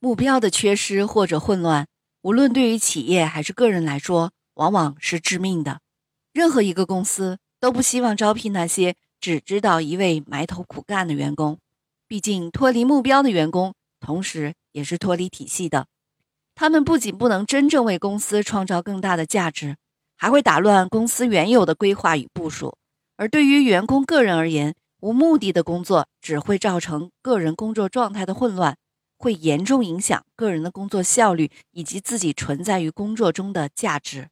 目标的缺失或者混乱，无论对于企业还是个人来说，往往是致命的。任何一个公司都不希望招聘那些只知道一味埋头苦干的员工。毕竟，脱离目标的员工，同时也是脱离体系的。他们不仅不能真正为公司创造更大的价值，还会打乱公司原有的规划与部署。而对于员工个人而言，无目的的工作只会造成个人工作状态的混乱，会严重影响个人的工作效率以及自己存在于工作中的价值。